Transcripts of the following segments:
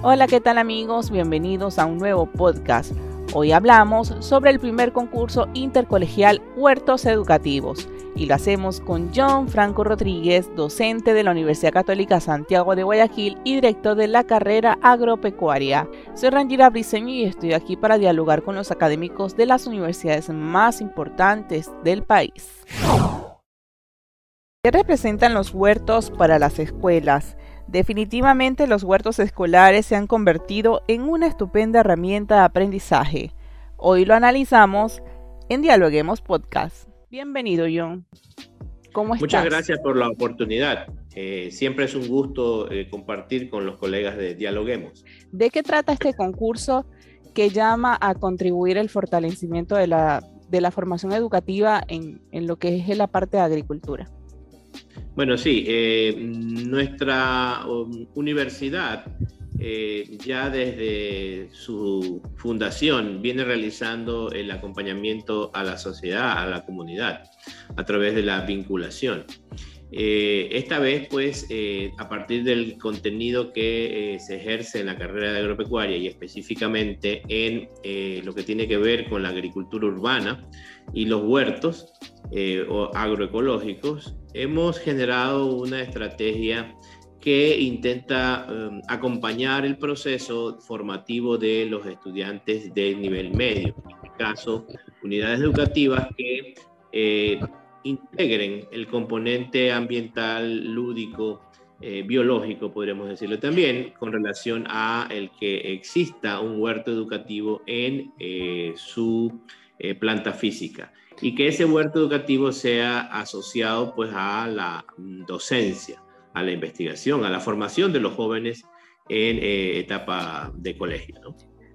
Hola, ¿qué tal amigos? Bienvenidos a un nuevo podcast. Hoy hablamos sobre el primer concurso intercolegial Huertos Educativos y lo hacemos con John Franco Rodríguez, docente de la Universidad Católica Santiago de Guayaquil y director de la carrera agropecuaria. Soy Rangira Briceño y estoy aquí para dialogar con los académicos de las universidades más importantes del país. ¿Qué representan los huertos para las escuelas? Definitivamente los huertos escolares se han convertido en una estupenda herramienta de aprendizaje. Hoy lo analizamos en Dialoguemos Podcast. Bienvenido, John. ¿Cómo estás? Muchas gracias por la oportunidad. Eh, siempre es un gusto eh, compartir con los colegas de Dialoguemos. ¿De qué trata este concurso que llama a contribuir el fortalecimiento de la, de la formación educativa en, en lo que es la parte de agricultura? Bueno, sí, eh, nuestra um, universidad eh, ya desde su fundación viene realizando el acompañamiento a la sociedad, a la comunidad, a través de la vinculación. Eh, esta vez, pues, a partir del contenido que se ejerce en la carrera de agropecuaria y específicamente en lo que tiene que ver con la agricultura urbana y los huertos o agroecológicos, hemos generado una estrategia que intenta um, acompañar el proceso formativo de los estudiantes de nivel medio, en este caso, unidades educativas que eh, integren el componente ambiental, lúdico, eh, biológico, podríamos decirlo también, con relación a el que exista un huerto educativo en eh, su planta física y que ese huerto educativo sea asociado pues a la docencia, a la investigación, a la formación de los jóvenes en eh, etapa de colegio.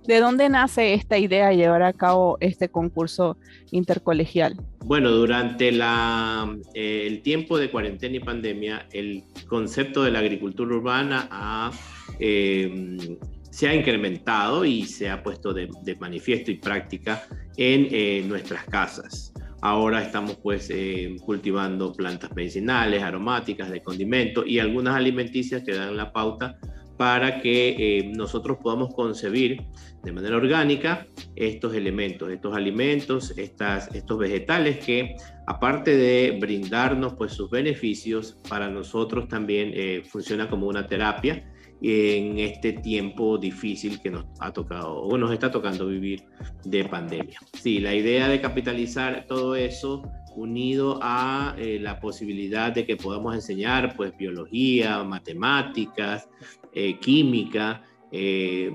¿De dónde nace esta idea de llevar a cabo este concurso intercolegial? Bueno, durante la, eh, el tiempo de cuarentena y pandemia, el concepto de la agricultura urbana ha eh, se ha incrementado y se ha puesto de, manifiesto y práctica en eh, nuestras casas. Ahora estamos pues eh, cultivando plantas medicinales, aromáticas, de condimento y algunas alimenticias que dan la pauta para que eh, nosotros podamos concebir de manera orgánica estos elementos, estos alimentos, estas, estos vegetales que aparte de brindarnos pues sus beneficios, para nosotros también funciona como una terapia en este tiempo difícil que nos ha tocado o nos está tocando vivir de pandemia. Sí, la idea de capitalizar todo eso unido a eh, la posibilidad de que podamos enseñar pues biología, matemáticas, eh, química, eh,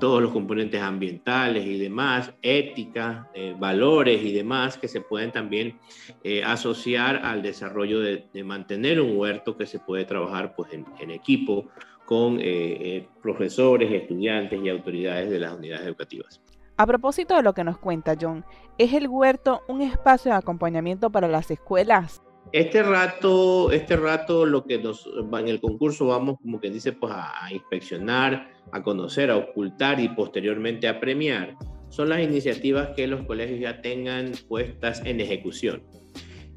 todos los componentes ambientales y demás, ética, valores y demás que se pueden también asociar al desarrollo de, mantener un huerto que se puede trabajar pues en, en equipo con eh, eh, profesores, estudiantes y autoridades de las unidades educativas. A propósito de lo que nos cuenta John, ¿es el huerto un espacio de acompañamiento para las escuelas? Este rato, este rato lo que nos en el concurso vamos como que dice pues a, inspeccionar, a conocer, a ocultar y posteriormente a premiar son las iniciativas que los colegios ya tengan puestas en ejecución.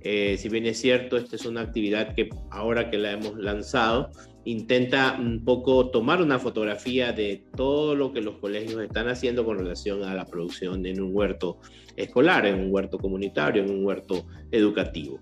Eh, si bien es cierto, esta es una actividad que ahora que la hemos lanzado, intenta un poco tomar una fotografía de todo lo que los colegios están haciendo con relación a la producción en un huerto escolar, en un huerto comunitario, en un huerto educativo.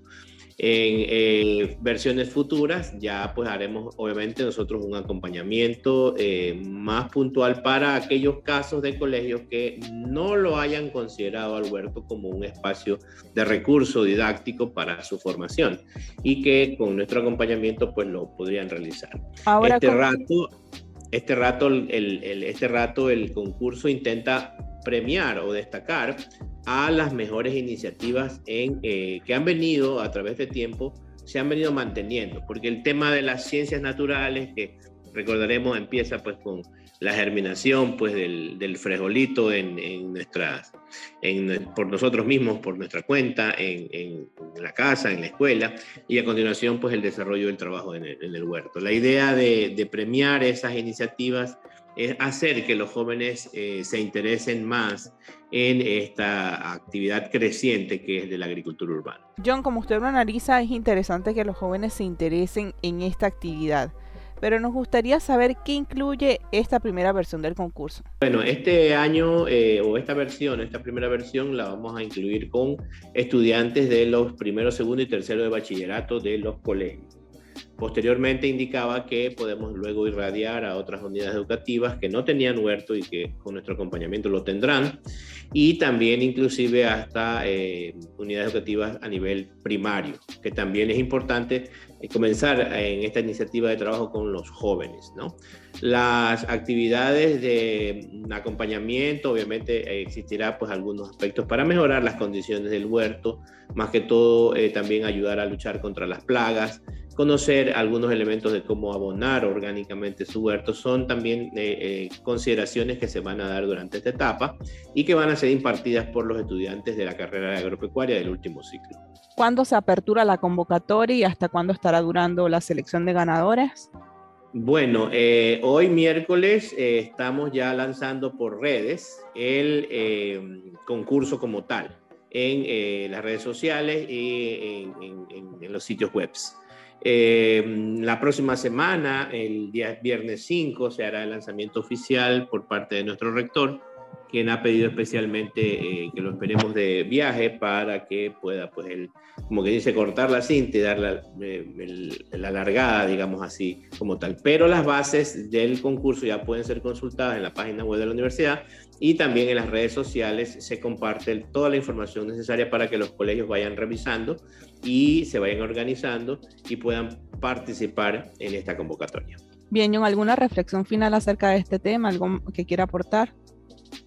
En eh, versiones futuras ya pues haremos obviamente nosotros un acompañamiento eh, más puntual para aquellos casos de colegios que no lo hayan considerado al huerto como un espacio de recurso didáctico para su formación y que con nuestro acompañamiento pues lo podrían realizar. este rato, este rato, el, este rato el concurso intenta premiar o destacar a las mejores iniciativas en, eh, que han venido a través de tiempo, se han venido manteniendo, porque el tema de las ciencias naturales, que recordaremos empieza pues con la germinación pues del, del frijolito en, nuestras, en, por nosotros mismos, por nuestra cuenta, en, en, la casa, en la escuela, y a continuación pues el desarrollo del trabajo en el, huerto. La idea de, de premiar esas iniciativas es hacer que los jóvenes eh, se interesen más en esta actividad creciente que es de la agricultura urbana. John, como usted lo analiza, es interesante que los jóvenes se interesen en esta actividad. pero nos gustaría saber qué incluye esta primera versión del concurso. Bueno, este año eh, o esta versión, esta primera versión la vamos a incluir con estudiantes de los primeros, segundo y tercero de bachillerato de los colegios. Posteriormente indicaba que podemos luego irradiar a otras unidades educativas que no tenían huerto y que con nuestro acompañamiento lo tendrán, y también inclusive hasta eh, unidades educativas a nivel primario, que también es importante eh, comenzar en esta iniciativa de trabajo con los jóvenes. ¿no? Las actividades de acompañamiento, obviamente existirá pues algunos aspectos para mejorar las condiciones del huerto, más que todo eh, también ayudar a luchar contra las plagas, conocer algunos elementos de cómo abonar orgánicamente su huerto son también eh, eh, consideraciones que se van a dar durante esta etapa y que van a ser impartidas por los estudiantes de la carrera de agropecuaria del último ciclo. ¿Cuándo se apertura la convocatoria y hasta cuándo estará durando la selección de ganadores? Bueno, eh, hoy miércoles estamos ya lanzando por redes el concurso como tal en las redes sociales y en, en los sitios webs. Eh, la próxima semana, el día viernes 5, se hará el lanzamiento oficial por parte de nuestro rector, quien ha pedido especialmente eh, que lo esperemos de viaje para que pueda, pues, el, como que dice, cortar la cinta y dar la, eh, la largada, digamos así, como tal. Pero las bases del concurso ya pueden ser consultadas en la página web de la universidad y también en las redes sociales se comparte toda la información necesaria para que los colegios vayan revisando y se vayan organizando y puedan participar en esta convocatoria. Bien, John, ¿alguna reflexión final acerca de este tema? ¿Algo que quiera aportar?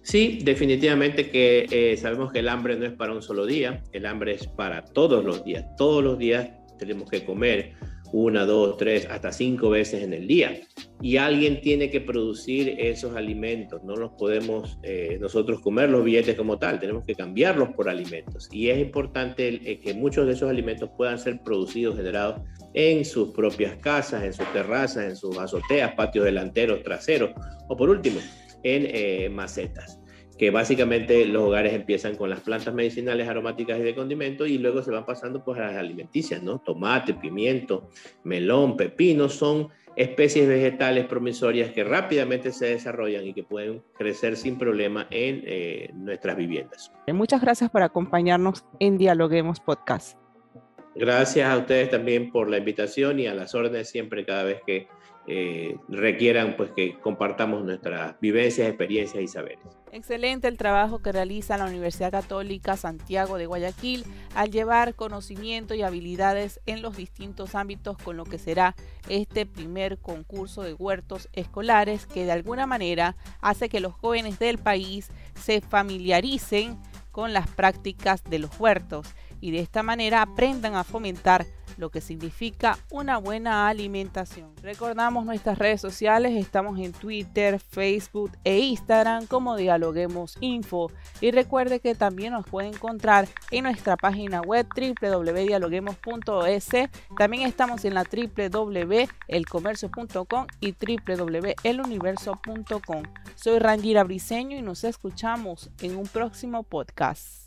Sí, definitivamente que eh, sabemos que el hambre no es para un solo día, el hambre es para todos los días. Todos los días tenemos que comer una, dos, tres, hasta cinco veces en el día. Y alguien tiene que producir esos alimentos. No los podemos eh, nosotros comer los billetes como tal, tenemos que cambiarlos por alimentos. Y es importante eh, que muchos de esos alimentos puedan ser producidos, generados en sus propias casas, en sus terrazas, en sus azoteas, patios delanteros, traseros, o por último, en eh, macetas que básicamente los hogares empiezan con las plantas medicinales aromáticas y de condimento y luego se van pasando pues a las alimenticias, ¿no? Tomate, pimiento, melón, pepino son especies vegetales promisorias que rápidamente se desarrollan y que pueden crecer sin problema en eh, nuestras viviendas. Muchas gracias por acompañarnos en Dialoguemos Podcast. Gracias a ustedes también por la invitación y a las órdenes siempre cada vez que eh, requieran pues que compartamos nuestras vivencias, experiencias y saberes. Excelente el trabajo que realiza la Universidad Católica Santiago de Guayaquil al llevar conocimiento y habilidades en los distintos ámbitos con lo que será este primer concurso de huertos escolares que de alguna manera hace que los jóvenes del país se familiaricen con las prácticas de los huertos y de esta manera aprendan a fomentar lo que significa una buena alimentación. Recordamos nuestras redes sociales, estamos en Twitter, Facebook e Instagram como Dialoguemos Info y recuerde que también nos puede encontrar en nuestra página web www.dialoguemos.es. También estamos en la www.elcomercio.com y www.eluniverso.com. Soy Rangira Briseño y nos escuchamos en un próximo podcast.